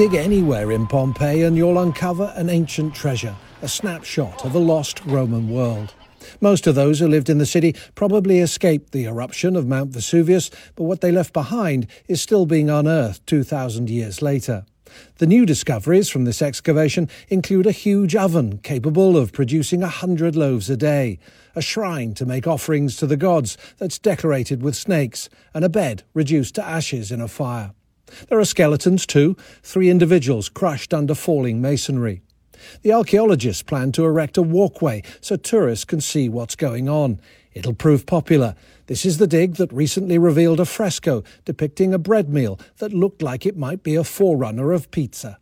Dig anywhere in Pompeii and you'll uncover an ancient treasure, a snapshot of a lost Roman world. Most of those who lived in the city probably escaped the eruption of Mount Vesuvius, but what they left behind is still being unearthed 2,000 years later. The new discoveries from this excavation include a huge oven capable of producing a hundred loaves a day, a shrine to make offerings to the gods that's decorated with snakes, and a bed reduced to ashes in a fire. There are skeletons too, three individuals crushed under falling masonry. The archaeologists plan to erect a walkway so tourists can see what's going on. It'll prove popular. This is the dig that recently revealed a fresco depicting a bread meal that looked like it might be a forerunner of pizza.